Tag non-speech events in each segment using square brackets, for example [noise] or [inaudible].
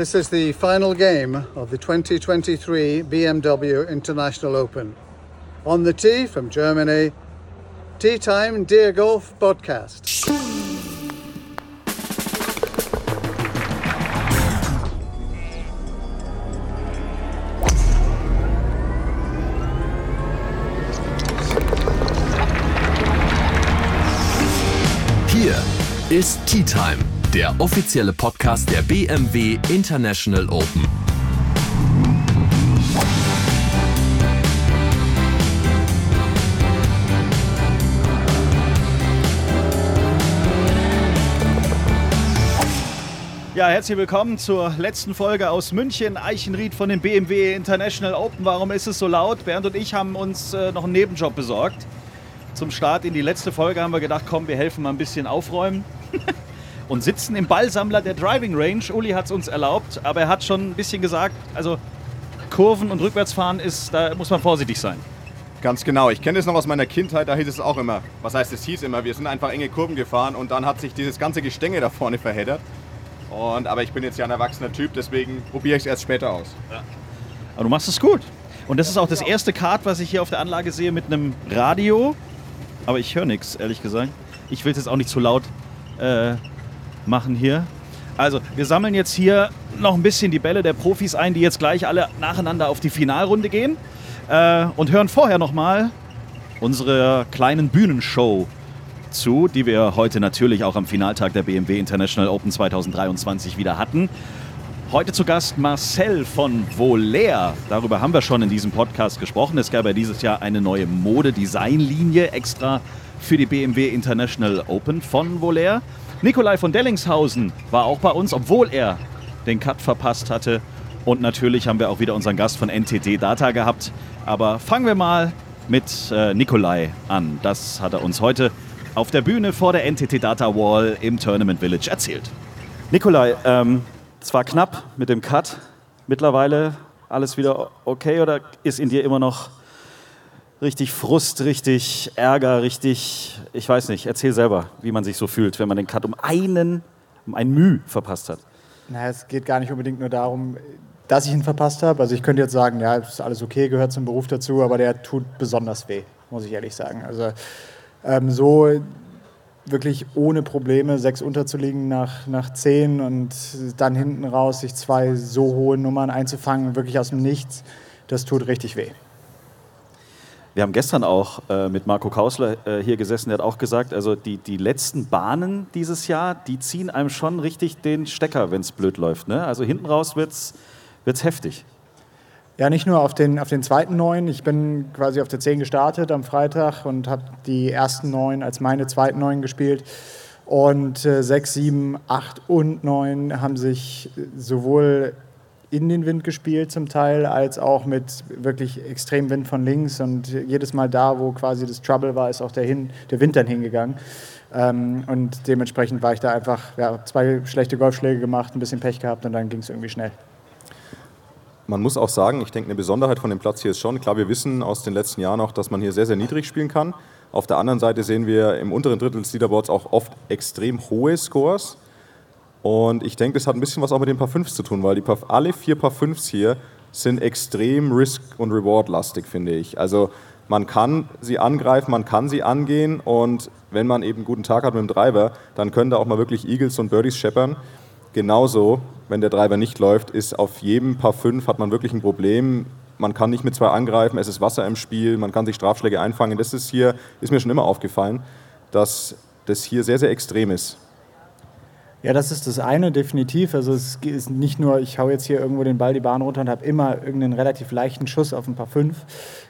This is the final game of the 2023 BMW International Open. On the tee from Germany, Tea Time Dear Golf Podcast. Hier ist Tea Time, der offizielle Podcast der BMW International Open. Ja, herzlich willkommen zur letzten Folge aus München, Eichenried von dem BMW International Open. Warum ist es so laut? Bernd und ich haben uns äh, noch einen Nebenjob besorgt. Zum Start in die letzte Folge haben wir gedacht, komm, wir helfen mal ein bisschen aufräumen. [laughs] und sitzen im Ballsammler der Driving Range. Uli hat es uns erlaubt, aber er hat schon ein bisschen gesagt, also Kurven und Rückwärtsfahren ist, da muss man vorsichtig sein. Ganz genau. Ich kenne das noch aus meiner Kindheit, da hieß es auch immer. Was heißt, es hieß immer, wir sind einfach enge Kurven gefahren und dann hat sich dieses ganze Gestänge da vorne verheddert. Und, aber ich bin jetzt ja ein erwachsener Typ, deswegen probiere ich es erst später aus. Aber du machst es gut. Und das ist auch das erste Kart, was ich hier auf der Anlage sehe mit einem Radio. Aber ich höre nichts, ehrlich gesagt. Ich will es jetzt auch nicht zu laut äh, machen hier. Also, wir sammeln jetzt hier noch ein bisschen die Bälle der Profis ein, die jetzt gleich alle nacheinander auf die Finalrunde gehen. Äh, und hören vorher nochmal unsere kleinen Bühnenshow zu, die wir heute natürlich auch am Finaltag der BMW International Open 2023 wieder hatten. Heute zu Gast Marcel von Volair. Darüber haben wir schon in diesem Podcast gesprochen. Es gab ja dieses Jahr eine neue Mode-Design-Linie extra für die BMW International Open von Volair. Nikolai von Dellingshausen war auch bei uns, obwohl er den Cut verpasst hatte. Und natürlich haben wir auch wieder unseren Gast von NTT Data gehabt. Aber fangen wir mal mit äh, Nikolai an. Das hat er uns heute auf der Bühne vor der NTT Data Wall im Tournament Village erzählt. Nikolai, ähm, es war knapp mit dem Cut. Mittlerweile alles wieder okay oder ist in dir immer noch richtig Frust, richtig Ärger, richtig, ich weiß nicht, erzähl selber, wie man sich so fühlt, wenn man den Cut um einen, um ein Müh verpasst hat. Na, es geht gar nicht unbedingt nur darum, dass ich ihn verpasst habe. Also ich könnte jetzt sagen, ja, ist alles okay, gehört zum Beruf dazu, aber der tut besonders weh, muss ich ehrlich sagen. Also ähm, so wirklich ohne Probleme sechs unterzuliegen nach, nach zehn und dann hinten raus sich zwei so hohe Nummern einzufangen, wirklich aus dem Nichts, das tut richtig weh. Wir haben gestern auch äh, mit Marco Kausler äh, hier gesessen, der hat auch gesagt, also die, die letzten Bahnen dieses Jahr, die ziehen einem schon richtig den Stecker, wenn es blöd läuft. Ne? Also hinten raus wird es heftig. Ja, nicht nur auf den, auf den zweiten neun. Ich bin quasi auf der 10 gestartet am Freitag und habe die ersten neun als meine zweiten neun gespielt. Und äh, 6, 7, 8 und 9 haben sich sowohl in den Wind gespielt zum Teil, als auch mit wirklich extrem Wind von links. Und jedes Mal da, wo quasi das Trouble war, ist auch der, hin, der Wind dann hingegangen. Ähm, und dementsprechend war ich da einfach, ja, zwei schlechte Golfschläge gemacht, ein bisschen Pech gehabt und dann ging es irgendwie schnell. Man muss auch sagen, ich denke, eine Besonderheit von dem Platz hier ist schon, klar, wir wissen aus den letzten Jahren auch, dass man hier sehr, sehr niedrig spielen kann. Auf der anderen Seite sehen wir im unteren Drittel des Leaderboards auch oft extrem hohe Scores. Und ich denke, das hat ein bisschen was auch mit den Paar 5 zu tun, weil die Paar, alle vier Paar 5s hier sind extrem Risk- und Reward-lastig, finde ich. Also man kann sie angreifen, man kann sie angehen und wenn man eben einen guten Tag hat mit dem Driver, dann können da auch mal wirklich Eagles und Birdies scheppern. Genauso, wenn der Driver nicht läuft, ist auf jedem Paar 5 hat man wirklich ein Problem. Man kann nicht mit zwei angreifen, es ist Wasser im Spiel, man kann sich Strafschläge einfangen. Das ist hier, ist mir schon immer aufgefallen, dass das hier sehr, sehr extrem ist. Ja, das ist das eine, definitiv. Also es ist nicht nur, ich hau jetzt hier irgendwo den Ball die Bahn runter und habe immer irgendeinen relativ leichten Schuss auf ein paar fünf.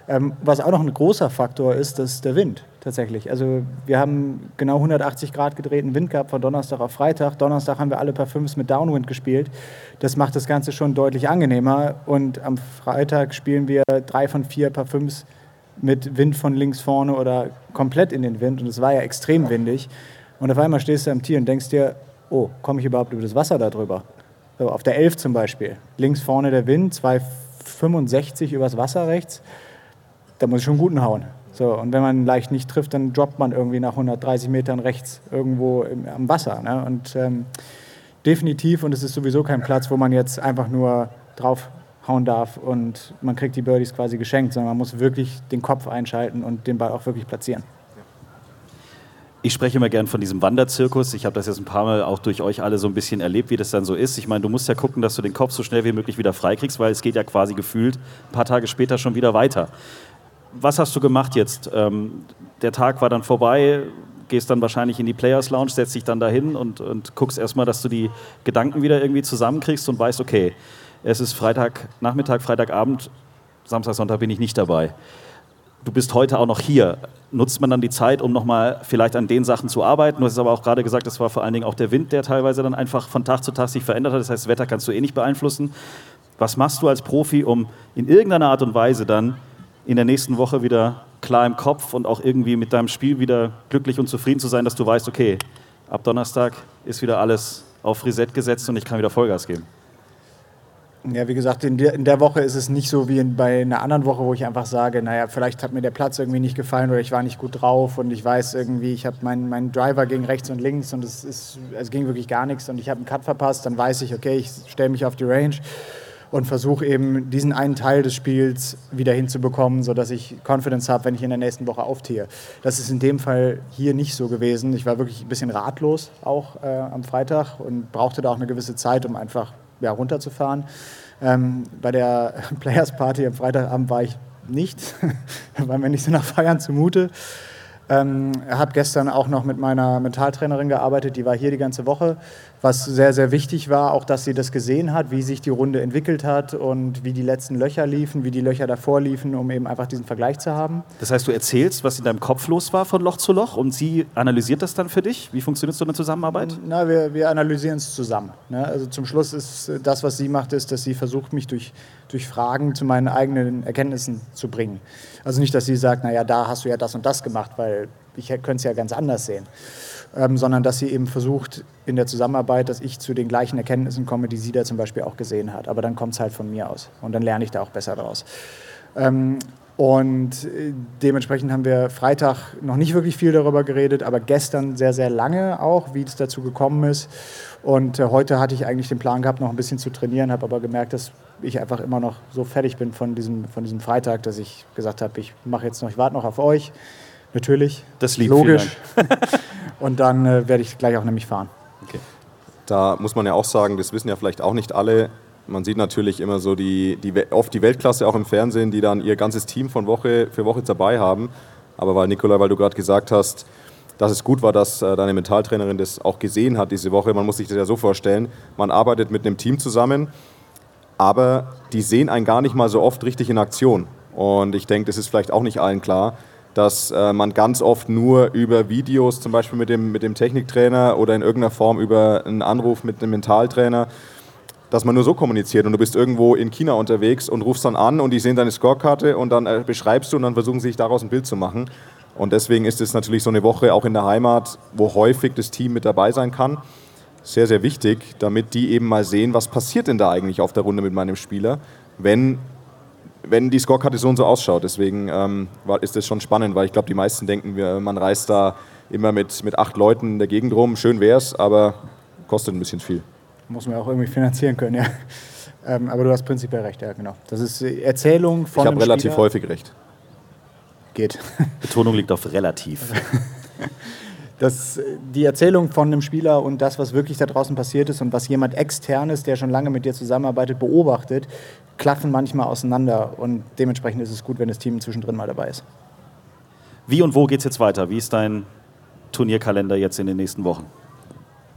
Ähm, was auch noch ein großer Faktor ist, das ist der Wind tatsächlich. Also wir haben genau 180 Grad gedrehten Wind gehabt von Donnerstag auf Freitag. Donnerstag haben wir alle paar Fünfs mit Downwind gespielt. Das macht das Ganze schon deutlich angenehmer. Und am Freitag spielen wir drei von vier paar Fünfs mit Wind von links vorne oder komplett in den Wind. Und es war ja extrem windig. Und auf einmal stehst du am Tier und denkst dir, oh, komme ich überhaupt über das Wasser da drüber? So, auf der 11 zum Beispiel. Links vorne der Wind, 2,65 übers Wasser rechts. Da muss ich schon guten hauen. So, und wenn man leicht nicht trifft, dann droppt man irgendwie nach 130 Metern rechts irgendwo im, am Wasser. Ne? Und ähm, definitiv und es ist sowieso kein Platz, wo man jetzt einfach nur draufhauen darf und man kriegt die Birdies quasi geschenkt, sondern man muss wirklich den Kopf einschalten und den Ball auch wirklich platzieren. Ich spreche immer gern von diesem Wanderzirkus. Ich habe das jetzt ein paar Mal auch durch euch alle so ein bisschen erlebt, wie das dann so ist. Ich meine, du musst ja gucken, dass du den Kopf so schnell wie möglich wieder freikriegst, weil es geht ja quasi gefühlt ein paar Tage später schon wieder weiter. Was hast du gemacht jetzt? Ähm, der Tag war dann vorbei, gehst dann wahrscheinlich in die Players Lounge, setzt dich dann dahin und, und guckst erstmal, dass du die Gedanken wieder irgendwie zusammenkriegst und weißt, okay, es ist Freitagnachmittag, Freitagabend, Samstag, Sonntag bin ich nicht dabei du bist heute auch noch hier. Nutzt man dann die Zeit, um nochmal vielleicht an den Sachen zu arbeiten? Du hast aber auch gerade gesagt, es war vor allen Dingen auch der Wind, der teilweise dann einfach von Tag zu Tag sich verändert hat. Das heißt, das Wetter kannst du eh nicht beeinflussen. Was machst du als Profi, um in irgendeiner Art und Weise dann in der nächsten Woche wieder klar im Kopf und auch irgendwie mit deinem Spiel wieder glücklich und zufrieden zu sein, dass du weißt, okay, ab Donnerstag ist wieder alles auf Reset gesetzt und ich kann wieder Vollgas geben? Ja, wie gesagt, in der, in der Woche ist es nicht so wie in, bei einer anderen Woche, wo ich einfach sage, naja, vielleicht hat mir der Platz irgendwie nicht gefallen oder ich war nicht gut drauf und ich weiß irgendwie, ich habe meinen mein Driver ging rechts und links und es, ist, es ging wirklich gar nichts und ich habe einen Cut verpasst, dann weiß ich, okay, ich stelle mich auf die Range und versuche eben diesen einen Teil des Spiels wieder hinzubekommen, sodass ich Confidence habe, wenn ich in der nächsten Woche auftehe. Das ist in dem Fall hier nicht so gewesen. Ich war wirklich ein bisschen ratlos auch äh, am Freitag und brauchte da auch eine gewisse Zeit, um einfach ja, runterzufahren. Ähm, bei der [laughs] Players Party am Freitagabend war ich nicht, [laughs] war mir nicht so nach Feiern zumute. Ähm, habe gestern auch noch mit meiner Mentaltrainerin gearbeitet, die war hier die ganze Woche, was sehr, sehr wichtig war, auch dass sie das gesehen hat, wie sich die Runde entwickelt hat und wie die letzten Löcher liefen, wie die Löcher davor liefen, um eben einfach diesen Vergleich zu haben. Das heißt, du erzählst, was in deinem Kopf los war von Loch zu Loch und sie analysiert das dann für dich? Wie funktioniert so eine Zusammenarbeit? Na, wir, wir analysieren es zusammen. Ne? Also zum Schluss ist das, was sie macht, ist, dass sie versucht, mich durch, durch Fragen zu meinen eigenen Erkenntnissen zu bringen. Also nicht, dass sie sagt, naja, da hast du ja das und das gemacht, weil ich könnte es ja ganz anders sehen. Ähm, sondern dass sie eben versucht in der Zusammenarbeit, dass ich zu den gleichen Erkenntnissen komme, die sie da zum Beispiel auch gesehen hat. Aber dann kommt es halt von mir aus und dann lerne ich da auch besser draus. Ähm, und äh, dementsprechend haben wir Freitag noch nicht wirklich viel darüber geredet, aber gestern sehr, sehr lange auch, wie es dazu gekommen ist. Und äh, heute hatte ich eigentlich den Plan gehabt, noch ein bisschen zu trainieren, habe aber gemerkt, dass ich einfach immer noch so fertig bin von diesem, von diesem Freitag, dass ich gesagt habe, ich mache jetzt noch, ich warte noch auf euch. Natürlich. Das liegt logisch. [laughs] Und dann äh, werde ich gleich auch nämlich fahren. Okay. Da muss man ja auch sagen, das wissen ja vielleicht auch nicht alle. Man sieht natürlich immer so die, die, oft die Weltklasse auch im Fernsehen, die dann ihr ganzes Team von Woche für Woche dabei haben. Aber weil Nikolai, weil du gerade gesagt hast, dass es gut war, dass äh, deine Mentaltrainerin das auch gesehen hat diese Woche. Man muss sich das ja so vorstellen, man arbeitet mit einem Team zusammen aber die sehen einen gar nicht mal so oft richtig in Aktion. Und ich denke, das ist vielleicht auch nicht allen klar, dass äh, man ganz oft nur über Videos, zum Beispiel mit dem, mit dem Techniktrainer oder in irgendeiner Form über einen Anruf mit einem Mentaltrainer, dass man nur so kommuniziert und du bist irgendwo in China unterwegs und rufst dann an und die sehen deine Scorekarte und dann äh, beschreibst du und dann versuchen sie sich daraus ein Bild zu machen. Und deswegen ist es natürlich so eine Woche auch in der Heimat, wo häufig das Team mit dabei sein kann sehr, sehr wichtig, damit die eben mal sehen, was passiert denn da eigentlich auf der Runde mit meinem Spieler, wenn, wenn die Scorekarte so und so ausschaut. Deswegen ähm, ist das schon spannend, weil ich glaube, die meisten denken, man reist da immer mit, mit acht Leuten in der Gegend rum. Schön wäre es, aber kostet ein bisschen viel. Muss man auch irgendwie finanzieren können, ja. [laughs] Ähm, aber du hast prinzipiell recht, ja, genau. Das ist Erzählung von. Ich habe relativ Spieler. häufig recht. Geht. [laughs] Betonung liegt auf relativ. [laughs] dass die Erzählung von einem Spieler und das, was wirklich da draußen passiert ist und was jemand externes, der schon lange mit dir zusammenarbeitet, beobachtet, klaffen manchmal auseinander. Und dementsprechend ist es gut, wenn das Team zwischendrin mal dabei ist. Wie und wo geht es jetzt weiter? Wie ist dein Turnierkalender jetzt in den nächsten Wochen?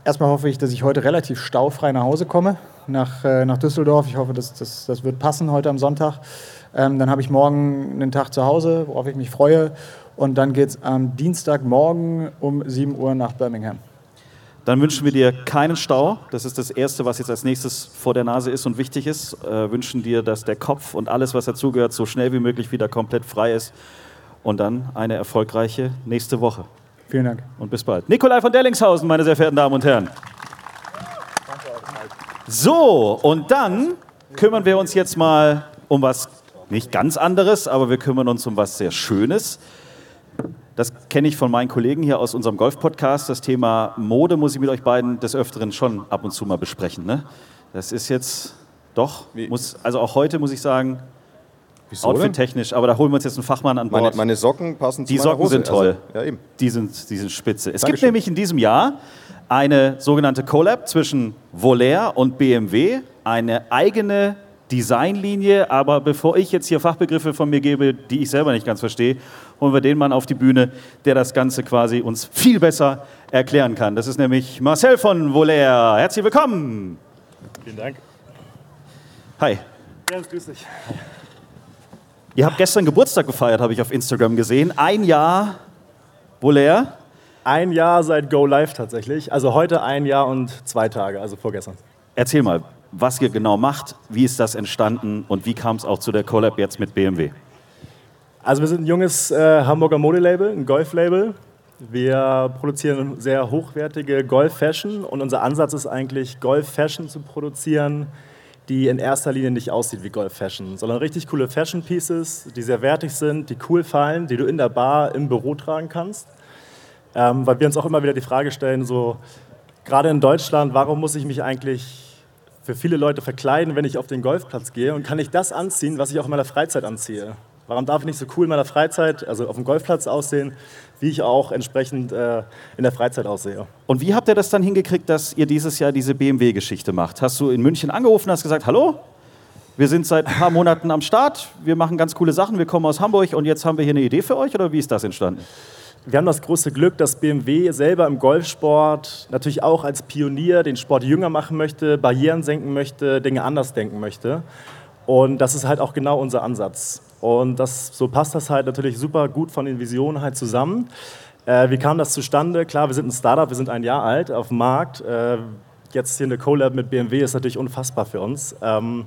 Erstmal hoffe ich, dass ich heute relativ staufrei nach Hause komme, nach, äh, nach Düsseldorf. Ich hoffe, das, das, das wird passen heute am Sonntag. Ähm, dann habe ich morgen einen Tag zu Hause, worauf ich mich freue. Und dann geht es am Dienstagmorgen um 7 Uhr nach Birmingham. Dann wünschen wir dir keinen Stau. Das ist das Erste, was jetzt als nächstes vor der Nase ist und wichtig ist. Äh, wünschen dir, dass der Kopf und alles, was dazugehört, so schnell wie möglich wieder komplett frei ist. Und dann eine erfolgreiche nächste Woche. Vielen Dank. Und bis bald. Nikolai von Dellingshausen, meine sehr verehrten Damen und Herren. So, und dann kümmern wir uns jetzt mal um was nicht ganz anderes, aber wir kümmern uns um was sehr Schönes. Kenne ich von meinen Kollegen hier aus unserem Golf-Podcast. Das Thema Mode muss ich mit euch beiden des Öfteren schon ab und zu mal besprechen. Ne? Das ist jetzt doch, muss, also auch heute muss ich sagen, outfit-technisch, aber da holen wir uns jetzt einen Fachmann an Bord. Meine, meine Socken passen zu Die Socken Hose. sind toll. Also, ja, eben. Die sind, die sind spitze. Es gibt Dankeschön. nämlich in diesem Jahr eine sogenannte Collab zwischen Volair und BMW, eine eigene Designlinie. Aber bevor ich jetzt hier Fachbegriffe von mir gebe, die ich selber nicht ganz verstehe, holen wir den Mann auf die Bühne, der das Ganze quasi uns viel besser erklären kann. Das ist nämlich Marcel von Volair. Herzlich willkommen. Vielen Dank. Hi. Jens, grüß dich. Ihr habt gestern Geburtstag gefeiert, habe ich auf Instagram gesehen. Ein Jahr Volair. Ein Jahr seit Go Live tatsächlich. Also heute ein Jahr und zwei Tage, also vorgestern. Erzähl mal, was ihr genau macht, wie ist das entstanden und wie kam es auch zu der Collab jetzt mit BMW? Also wir sind ein junges äh, Hamburger Modelabel, ein Golf-Label. Wir produzieren sehr hochwertige Golf-Fashion und unser Ansatz ist eigentlich, Golf-Fashion zu produzieren, die in erster Linie nicht aussieht wie Golf-Fashion, sondern richtig coole Fashion-Pieces, die sehr wertig sind, die cool fallen, die du in der Bar, im Büro tragen kannst. Ähm, weil wir uns auch immer wieder die Frage stellen, so gerade in Deutschland, warum muss ich mich eigentlich für viele Leute verkleiden, wenn ich auf den Golfplatz gehe? Und kann ich das anziehen, was ich auch in meiner Freizeit anziehe? Warum darf ich nicht so cool in meiner Freizeit, also auf dem Golfplatz aussehen, wie ich auch entsprechend äh, in der Freizeit aussehe? Und wie habt ihr das dann hingekriegt, dass ihr dieses Jahr diese BMW-Geschichte macht? Hast du in München angerufen, hast gesagt, hallo, wir sind seit ein paar Monaten am Start, wir machen ganz coole Sachen, wir kommen aus Hamburg und jetzt haben wir hier eine Idee für euch oder wie ist das entstanden? Wir haben das große Glück, dass BMW selber im Golfsport natürlich auch als Pionier den Sport jünger machen möchte, Barrieren senken möchte, Dinge anders denken möchte. Und das ist halt auch genau unser Ansatz. Und das, so passt das halt natürlich super gut von den Visionen halt zusammen. Äh, wie kam das zustande? Klar, wir sind ein Startup, wir sind ein Jahr alt auf dem Markt. Äh, jetzt hier eine Collab mit BMW ist natürlich unfassbar für uns. Ähm,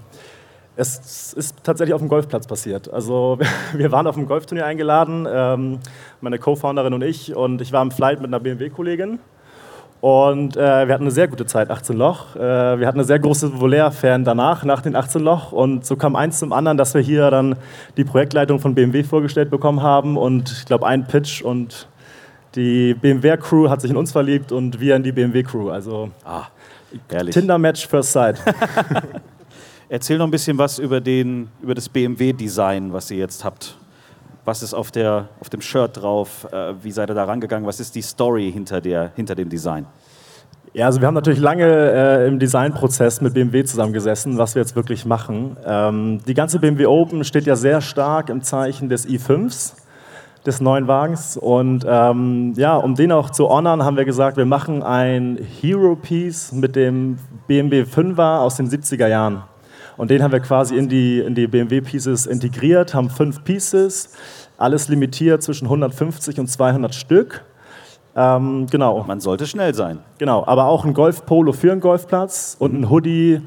es ist tatsächlich auf dem Golfplatz passiert. Also [laughs] wir waren auf dem Golfturnier eingeladen, ähm, meine Co-Founderin und ich, und ich war im Flight mit einer BMW-Kollegin. Und äh, wir hatten eine sehr gute Zeit, 18 Loch. Äh, wir hatten eine sehr große Volair-Fan danach, nach den 18 Loch. Und so kam eins zum anderen, dass wir hier dann die Projektleitung von BMW vorgestellt bekommen haben. Und ich glaube, ein Pitch und die BMW-Crew hat sich in uns verliebt und wir in die BMW-Crew. Also Ah. Tinder-Match First Sight. [laughs] Erzähl noch ein bisschen was über, den, über das BMW-Design, was ihr jetzt habt. Was ist auf, der, auf dem Shirt drauf? Äh, wie seid ihr da rangegangen? Was ist die Story hinter, der, hinter dem Design? Ja, also wir haben natürlich lange äh, im Designprozess mit BMW zusammengesessen, was wir jetzt wirklich machen. Ähm, die ganze BMW Open steht ja sehr stark im Zeichen des i5s, des neuen Wagens. Und ähm, ja, um den auch zu honern, haben wir gesagt, wir machen ein Hero-Piece mit dem BMW 5er aus den 70er Jahren. Und den haben wir quasi in die, in die BMW-Pieces integriert, haben fünf Pieces, alles limitiert zwischen 150 und 200 Stück. Ähm, genau. Man sollte schnell sein. Genau, aber auch ein Golf-Polo für einen Golfplatz und ein Hoodie,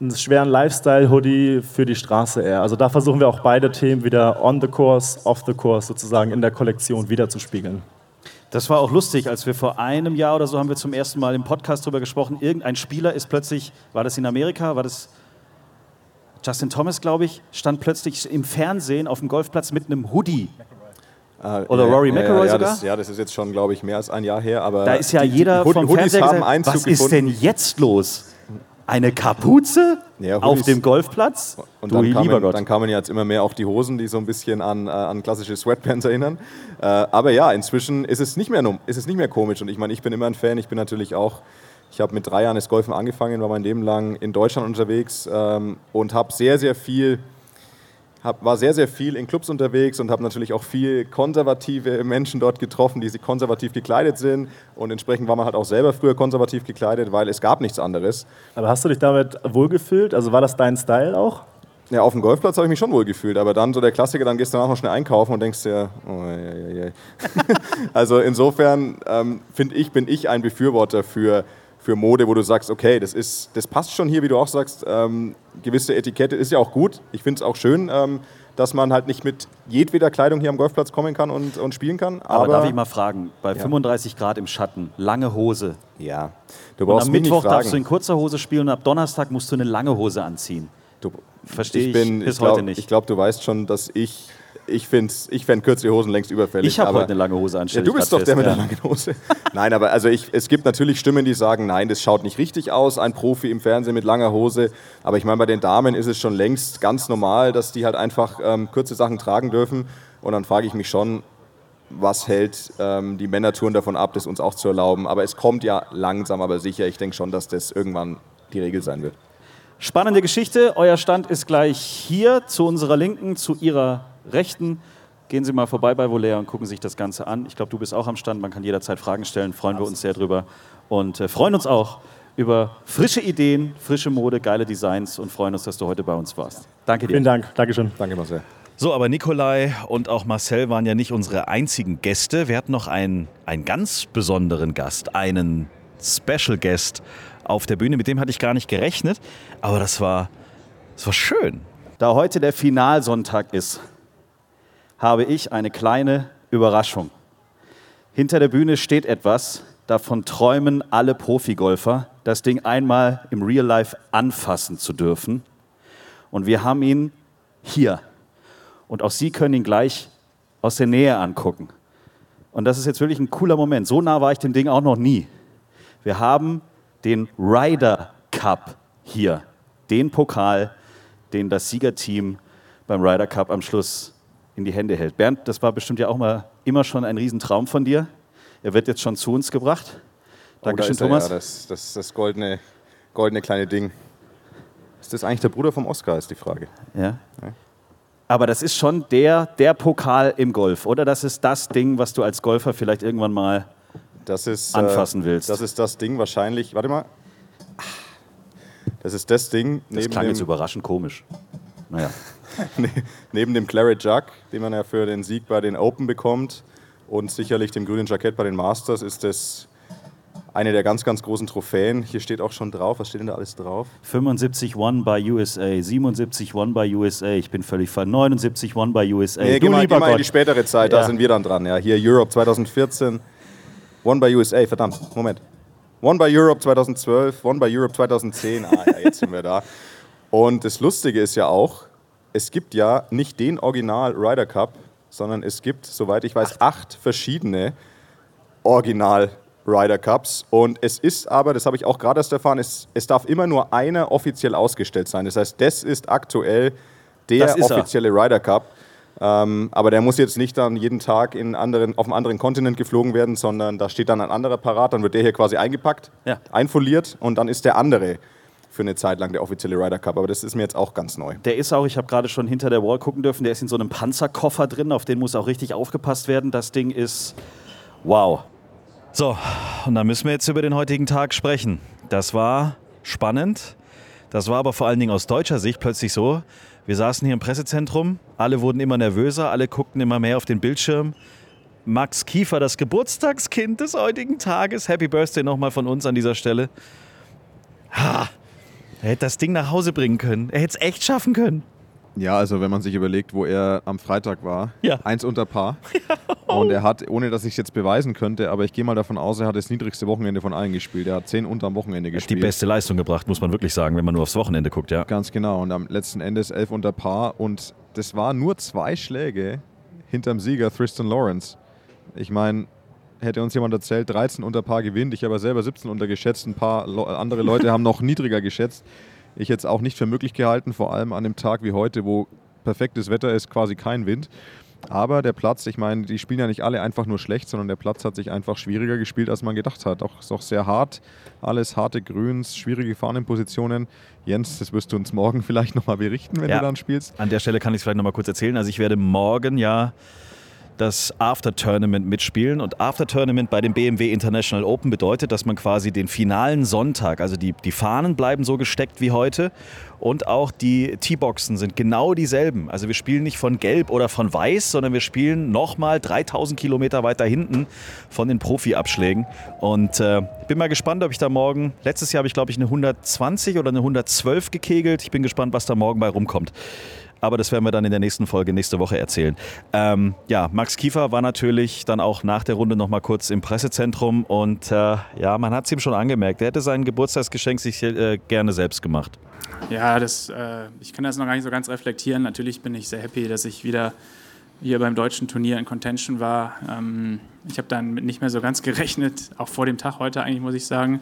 einen schweren Lifestyle-Hoodie für die Straße eher. Also da versuchen wir auch beide Themen wieder on the course, off the course sozusagen in der Kollektion wiederzuspiegeln. Das war auch lustig, als wir vor einem Jahr oder so haben wir zum ersten Mal im Podcast darüber gesprochen. Irgendein Spieler ist plötzlich, war das in Amerika, war das Justin Thomas, glaube ich, stand plötzlich im Fernsehen auf dem Golfplatz mit einem Hoodie. Äh, Oder Rory McIlroy ja, sogar? Das, ja, das ist jetzt schon, glaube ich, mehr als ein Jahr her. Aber Da ist ja die- die jeder Hood- vom Hoodies Fernseher haben gesagt, Einzug was ist gefunden. denn jetzt los? Eine Kapuze Ja, auf dem Golfplatz? Und du dann lieber kamen, Gott. dann kamen jetzt immer mehr auch die Hosen, die so ein bisschen an, äh, an klassische Sweatpants erinnern. Äh, aber ja, inzwischen ist es, nicht mehr, ist es nicht mehr komisch. Und ich meine, ich bin immer ein Fan. Ich bin natürlich auch, ich habe mit drei Jahren das Golfen angefangen, war mein Leben lang in Deutschland unterwegs ähm, und habe sehr, sehr viel, hab, war sehr, sehr viel in Clubs unterwegs und habe natürlich auch viel konservative Menschen dort getroffen, die konservativ gekleidet sind. Und entsprechend war man halt auch selber früher konservativ gekleidet, weil es gab nichts anderes. Aber hast du dich damit wohlgefühlt? Also war das dein Style auch? Ja, auf dem Golfplatz habe ich mich schon wohl gefühlt, aber dann so der Klassiker, dann gehst du danach noch schnell einkaufen und denkst dir, oh, ja, ja, ja. also insofern ähm, finde ich, bin ich ein Befürworter für, für Mode, wo du sagst, okay, das, ist, das passt schon hier, wie du auch sagst, ähm, gewisse Etikette ist ja auch gut. Ich finde es auch schön, ähm, dass man halt nicht mit jedweder Kleidung hier am Golfplatz kommen kann und, und spielen kann. Aber, Aber, darf ich mal fragen, bei 35 Grad im Schatten, lange Hose. ja, du Und brauchst am mich nicht Mittwoch darfst du in kurzer Hose spielen und ab Donnerstag musst du eine lange Hose anziehen. Du, Verstehe ich bin, bis glaub, heute nicht. Ich glaube, du weißt schon, dass ich ich finde ich fänd kürzliche Hosen längst überfällig. Ich habe heute eine lange Hose an. Ja, du bist doch der fest, mit der ja. langen Hose. [laughs] Nein, aber also ich, es gibt natürlich Stimmen, die sagen, nein, das schaut nicht richtig aus, ein Profi im Fernsehen mit langer Hose. Aber ich meine, bei den Damen ist es schon längst ganz normal, dass die halt einfach ähm, kurze Sachen tragen dürfen. Und dann frage ich mich schon, was hält ähm, die Männertouren davon ab, das uns auch zu erlauben. Aber es kommt ja langsam, aber sicher. Ich denke schon, dass das irgendwann die Regel sein wird. Spannende Geschichte. Euer Stand ist gleich hier zu unserer Linken, zu Ihrer Rechten. Gehen Sie mal vorbei bei Volea und gucken sich das Ganze an. Ich glaube, du bist auch am Stand. Man kann jederzeit Fragen stellen. Freuen wir uns sehr drüber. Und äh, freuen uns auch über frische Ideen, frische Mode, geile Designs und freuen uns, dass du heute bei uns warst. Danke dir. Vielen Dank. Dankeschön. Danke, Marcel. So, aber Nikolai und auch Marcel waren ja nicht unsere einzigen Gäste. Wir hatten noch einen, einen ganz besonderen Gast, einen Special Guest auf der Bühne. Mit dem hatte ich gar nicht gerechnet, aber das war, das war schön. Da heute der Finalsonntag ist, habe ich eine kleine Überraschung. Hinter der Bühne steht etwas, davon träumen alle Profigolfer, das Ding einmal im Real Life anfassen zu dürfen. Und wir haben ihn hier. Und auch Sie können ihn gleich aus der Nähe angucken. Und das ist jetzt wirklich ein cooler Moment. So nah war ich dem Ding auch noch nie. Wir haben den Ryder Cup hier. Den Pokal, den das Siegerteam beim Ryder Cup am Schluss in die Hände hält. Bernd, das war bestimmt ja auch mal immer schon ein Riesentraum von dir. Er wird jetzt schon zu uns gebracht. Dankeschön, oh, da ist er, Thomas. Ja, das, das, das goldene, goldene kleine Ding. Ist das eigentlich der Bruder vom Oscar, ist die Frage. Ja. Aber das ist schon der, der Pokal im Golf, oder? Das ist das Ding, was du als Golfer vielleicht irgendwann mal. Das ist, Anfassen äh, willst. Das ist das Ding wahrscheinlich. Warte mal. Das ist das Ding Das klang jetzt überraschend komisch. Naja. [laughs] neben dem Claret Jug, den man ja für den Sieg bei den Open bekommt und sicherlich dem grünen Jackett bei den Masters, ist das eine der ganz, ganz großen Trophäen. Hier steht auch schon drauf. Was steht denn da alles drauf? 75 One by USA, 77 One by USA, ich bin völlig ver. 79 One by USA. Nee, du geh mal, geh mal in die spätere Zeit, Ja. da sind wir dann dran. Ja, hier Europe 2014, One by USA, verdammt, Moment. One by Europe 2012, One by Europe 2010, ah ja, jetzt sind wir da. Und das Lustige ist ja auch, es gibt ja nicht den Original Ryder Cup, sondern es gibt, soweit ich weiß, acht verschiedene Original Ryder Cups. Und es ist aber, das habe ich auch gerade erst erfahren, es, es darf immer nur einer offiziell ausgestellt sein. Das heißt, das ist aktuell der ist offizielle Ryder Cup. Ähm, aber der muss jetzt nicht dann jeden Tag in anderen, auf einem anderen Kontinent geflogen werden, sondern da steht dann ein anderer parat, dann wird der hier quasi eingepackt, Ja. einfoliert und dann ist der andere für eine Zeit lang der offizielle Ryder Cup. Aber das ist mir jetzt auch ganz neu. Der ist auch, ich habe gerade schon hinter der Wall gucken dürfen, der ist in so einem Panzerkoffer drin, auf den muss auch richtig aufgepasst werden. Das Ding ist wow. So, und dann müssen wir jetzt über den heutigen Tag sprechen. Das war spannend. Das war aber vor allen Dingen aus deutscher Sicht plötzlich so. Wir saßen hier im Pressezentrum, alle wurden immer nervöser, alle guckten immer mehr auf den Bildschirm. Max Kiefer, das Geburtstagskind des heutigen Tages. Happy Birthday nochmal von uns an dieser Stelle. Ha, er hätte das Ding nach Hause bringen können. Er hätte es echt schaffen können. Ja, also wenn man sich überlegt, wo er am Freitag war, Ja. eins unter Paar. [laughs] Und er hat, ohne dass ich es jetzt beweisen könnte, aber ich gehe mal davon aus, er hat das niedrigste Wochenende von allen gespielt. Er hat zehn unter am Wochenende Die gespielt. beste Leistung gebracht, muss man wirklich sagen, wenn man nur aufs Wochenende guckt, ja. Ganz genau. Und am letzten Endes elf unter Paar. Und das war nur zwei Schläge hinterm Sieger Tristan Lawrence. Ich meine, hätte uns jemand erzählt, 13 unter Paar gewinnt. Ich habe selber 17 unter geschätzt. Ein paar andere Leute haben noch niedriger geschätzt. Ich jetzt auch nicht für möglich gehalten, vor allem an einem Tag wie heute, wo perfektes Wetter ist, quasi kein Wind. Aber der Platz, ich meine, die spielen ja nicht alle einfach nur schlecht, sondern der Platz hat sich einfach schwieriger gespielt, als man gedacht hat. Auch ist auch sehr hart, alles harte Grüns, schwierige Fahnenpositionen. Jens, das wirst du uns morgen [laughs] vielleicht nochmal berichten, wenn Ja. du dann spielst. An der Stelle kann ich es vielleicht nochmal kurz erzählen. Also ich werde morgen ja das After-Tournament mitspielen. Und After-Tournament bei dem BMW International Open bedeutet, dass man quasi den finalen Sonntag, also die, die Fahnen bleiben so gesteckt wie heute und auch die T-Boxen sind genau dieselben. Also wir spielen nicht von Gelb oder von Weiß, sondern wir spielen nochmal 3000 Kilometer weiter hinten von den Profi-Abschlägen. Und äh, bin mal gespannt, ob ich da morgen, letztes Jahr habe ich glaube ich eine 120 oder eine 112 gekegelt. Ich bin gespannt, was da morgen bei rumkommt. Aber das werden wir dann in der nächsten Folge nächste Woche erzählen. Ähm, ja, Max Kiefer war natürlich dann auch nach der Runde noch mal kurz im Pressezentrum und äh, ja, man hat es ihm schon angemerkt. Er hätte sein Geburtstagsgeschenk sich äh, gerne selbst gemacht. Ja, das, äh, ich kann das noch gar nicht so ganz reflektieren. Natürlich bin ich sehr happy, dass ich wieder hier beim deutschen Turnier in Contention war. Ähm, ich habe dann nicht mehr so ganz gerechnet, auch vor dem Tag heute eigentlich, muss ich sagen.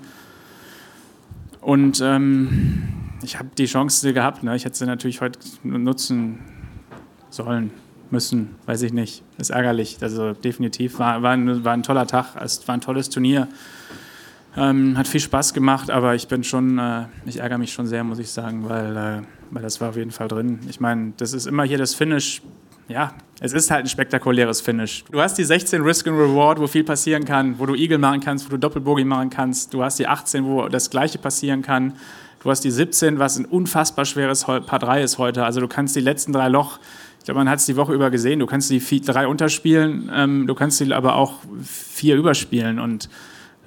Und ähm, ich habe die Chance gehabt. Ne? Ich hätte sie natürlich heute nutzen sollen, müssen, weiß ich nicht. Ist ärgerlich. Also definitiv war, war, ein, war ein toller Tag. Es war ein tolles Turnier. Ähm, hat viel Spaß gemacht, aber ich bin schon, äh, ich ärgere mich schon sehr, muss ich sagen, weil, äh, weil das war auf jeden Fall drin. Ich meine, das ist immer hier das Finish. Ja, es ist halt ein spektakuläres Finish. Du hast die 16 Risk and Reward, wo viel passieren kann, wo du Eagle machen kannst, wo du Doppelbogey machen kannst. Du hast die 18, wo das Gleiche passieren kann. Du hast die 17, was ein unfassbar schweres Paar 3 ist heute. Also du kannst die letzten drei Loch, ich glaube, man hat es die Woche über gesehen, du kannst die drei unterspielen, ähm, du kannst die aber auch vier überspielen. Und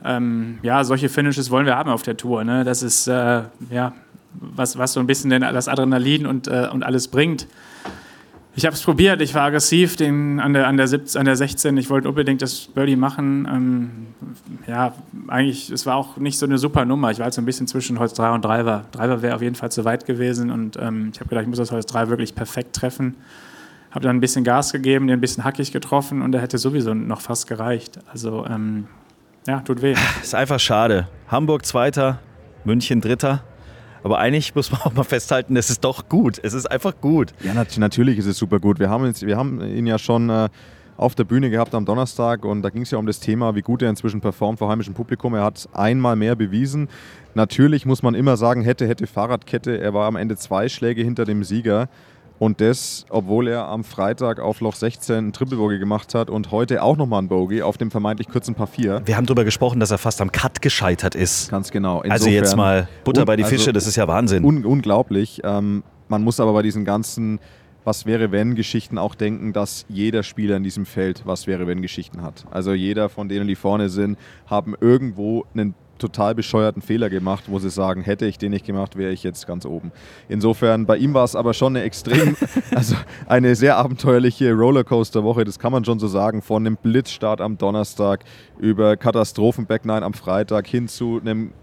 ähm, ja, solche Finishes wollen wir haben auf der Tour. Ne? Das ist äh, ja was, was so ein bisschen das Adrenalin und, äh, und alles bringt. Ich habe es probiert, ich war aggressiv den, an, der, an, der 17, an der 16. Ich wollte unbedingt das Birdie machen. Ähm, ja, eigentlich, es war auch nicht so eine super Nummer. Ich war halt so ein bisschen zwischen Holz 3 und Driver. Driver wäre auf jeden Fall zu weit gewesen und ähm, ich habe gedacht, ich muss das Holz 3 wirklich perfekt treffen. Habe dann ein bisschen Gas gegeben, den ein bisschen hackig getroffen und er hätte sowieso noch fast gereicht. Also, ähm, ja, tut weh. [laughs] Ist einfach schade. Hamburg Zweiter, München Dritter. Aber eigentlich muss man [laughs] auch mal festhalten, es ist doch gut. Es ist einfach gut. Ja, nat natürlich ist es super gut. Wir haben, jetzt, wir haben ihn ja schon äh, auf der Bühne gehabt am Donnerstag und da ging es ja um das Thema, wie gut er inzwischen performt vor heimischem Publikum. Er hat einmal mehr bewiesen. Natürlich muss man immer sagen, hätte, hätte Fahrradkette. Er war am Ende zwei Schläge hinter dem Sieger. Und das, obwohl er am Freitag auf Loch 16 einen Triple Bogey gemacht hat und heute auch nochmal ein Bogey auf dem vermeintlich kurzen Paar 4. Wir haben darüber gesprochen, dass er fast am Cut gescheitert ist. Ganz genau. Insofern, also jetzt mal Butter bei die Fische, also das ist ja Wahnsinn. Un unglaublich. Ähm, man muss aber bei diesen ganzen was wäre wenn Geschichten auch denken, dass jeder Spieler in diesem Feld was wäre wenn Geschichten hat. Also jeder von denen, die vorne sind, haben irgendwo einen total bescheuerten Fehler gemacht, wo sie sagen, hätte ich den nicht gemacht, wäre ich jetzt ganz oben. Insofern, bei ihm war es aber schon eine extrem, [laughs] also eine sehr abenteuerliche Rollercoaster-Woche, das kann man schon so sagen, von einem Blitzstart am Donnerstag über Katastrophen-Backnine am Freitag hin zu einem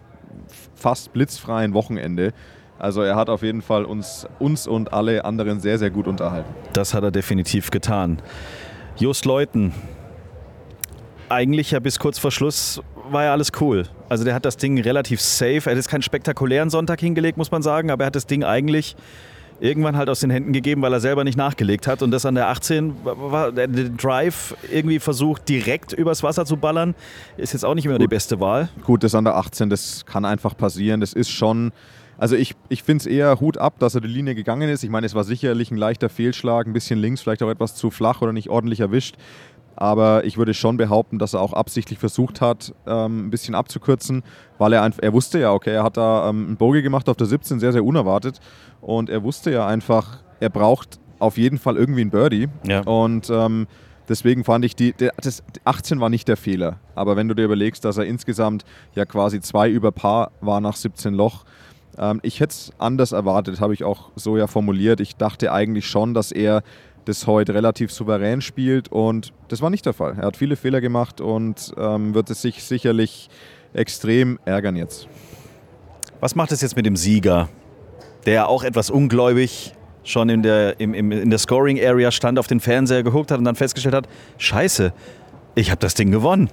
fast blitzfreien Wochenende. Also er hat auf jeden Fall uns, uns und alle anderen sehr, sehr gut unterhalten. Das hat er definitiv getan. Just Leuten, eigentlich ja bis kurz vor Schluss war ja alles cool. Also der hat das Ding relativ safe. Er hat jetzt keinen spektakulären Sonntag hingelegt, muss man sagen, aber er hat das Ding eigentlich irgendwann halt aus den Händen gegeben, weil er selber nicht nachgelegt hat. Und das an der 18 war der Drive irgendwie versucht, direkt übers Wasser zu ballern. Ist jetzt auch nicht immer Gut. die beste Wahl. Gut, das an der 18, das kann einfach passieren. Das ist schon. Also ich, ich finde es eher Hut ab, dass er die Linie gegangen ist. Ich meine, es war sicherlich ein leichter Fehlschlag, ein bisschen links, vielleicht auch etwas zu flach oder nicht ordentlich erwischt. Aber ich würde schon behaupten, dass er auch absichtlich versucht hat, ähm, ein bisschen abzukürzen, weil er einfach, er wusste ja, okay, er hat da ähm, einen Bogey gemacht auf der 17, sehr, sehr unerwartet. Und er wusste ja einfach, er braucht auf jeden Fall irgendwie ein Birdie. Ja. Und ähm, deswegen fand ich, die, der, das 18 war nicht der Fehler. Aber wenn du dir überlegst, dass er insgesamt ja quasi zwei über Paar war nach 17 Loch, ähm, ich hätte es anders erwartet, habe ich auch so ja formuliert. Ich dachte eigentlich schon, dass er das heute relativ souverän spielt und das war nicht der Fall. Er hat viele Fehler gemacht und ähm, wird es sich sicherlich extrem ärgern jetzt. Was macht es jetzt mit dem Sieger, der auch etwas ungläubig schon in der, im, im, in der Scoring-Area stand, auf den Fernseher geguckt hat und dann festgestellt hat, scheiße, ich habe das Ding gewonnen.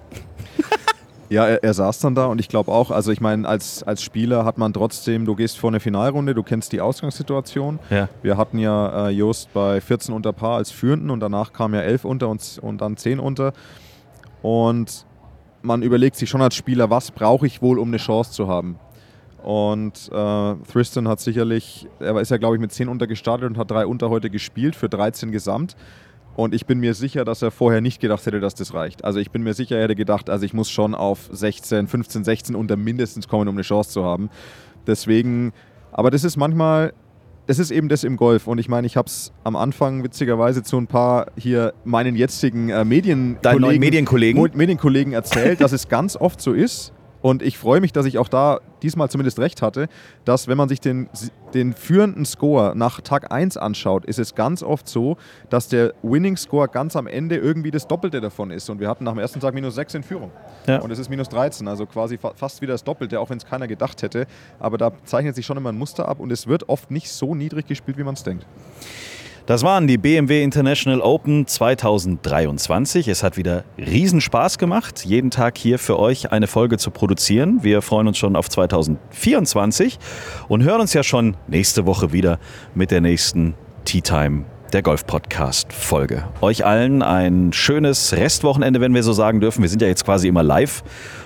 [laughs] Ja, er, er, saß dann da und ich glaube auch, also ich meine, als, als Spieler hat man trotzdem, du gehst vor eine Finalrunde, du kennst die Ausgangssituation. Ja. Wir hatten ja äh, Jost bei 14 unter Paar als Führenden und danach kam ja 11 unter und, und dann 10 unter. Und man überlegt sich schon als Spieler, was brauche ich wohl, um eine Chance zu haben. Und äh, Tristan hat sicherlich, er ist ja glaube ich mit 10 unter gestartet und hat drei unter heute gespielt für 13 Gesamt. Und ich bin mir sicher, dass er vorher nicht gedacht hätte, dass das reicht. Also ich bin mir sicher, er hätte gedacht, also ich muss schon auf 16, 15, 16 unter mindestens kommen, um eine Chance zu haben. Deswegen, aber das ist manchmal, das ist eben das im Golf. Und ich meine, ich habe es am Anfang witzigerweise zu ein paar hier meinen jetzigen äh, Medienkollegen, Medienkollegen. Medienkollegen erzählt, dass es ganz oft so ist, und ich freue mich, dass ich auch da diesmal zumindest recht hatte, dass wenn man sich den, den führenden Score nach Tag 1 anschaut, ist es ganz oft so, dass der Winning Score ganz am Ende irgendwie das Doppelte davon ist. Und wir hatten nach dem ersten Tag minus 6 in Führung. Ja. Und es ist minus 13, also quasi fa fast wieder das Doppelte, auch wenn es keiner gedacht hätte. Aber da zeichnet sich schon immer ein Muster ab und es wird oft nicht so niedrig gespielt, wie man es denkt. Das waren die BMW International Open 2023. Es hat wieder riesen Spaß gemacht, jeden Tag hier für euch eine Folge zu produzieren. Wir freuen uns schon auf 2024 und hören uns ja schon nächste Woche wieder mit der nächsten Tea Time der Golf Podcast Folge. Euch allen ein schönes Restwochenende, wenn wir so sagen dürfen. Wir sind ja jetzt quasi immer live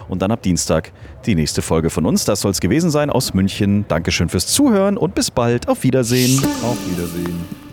und dann ab Dienstag die nächste Folge von uns. Das soll es gewesen sein aus München. Dankeschön fürs Zuhören und bis bald. Auf Wiedersehen. Auf Wiedersehen.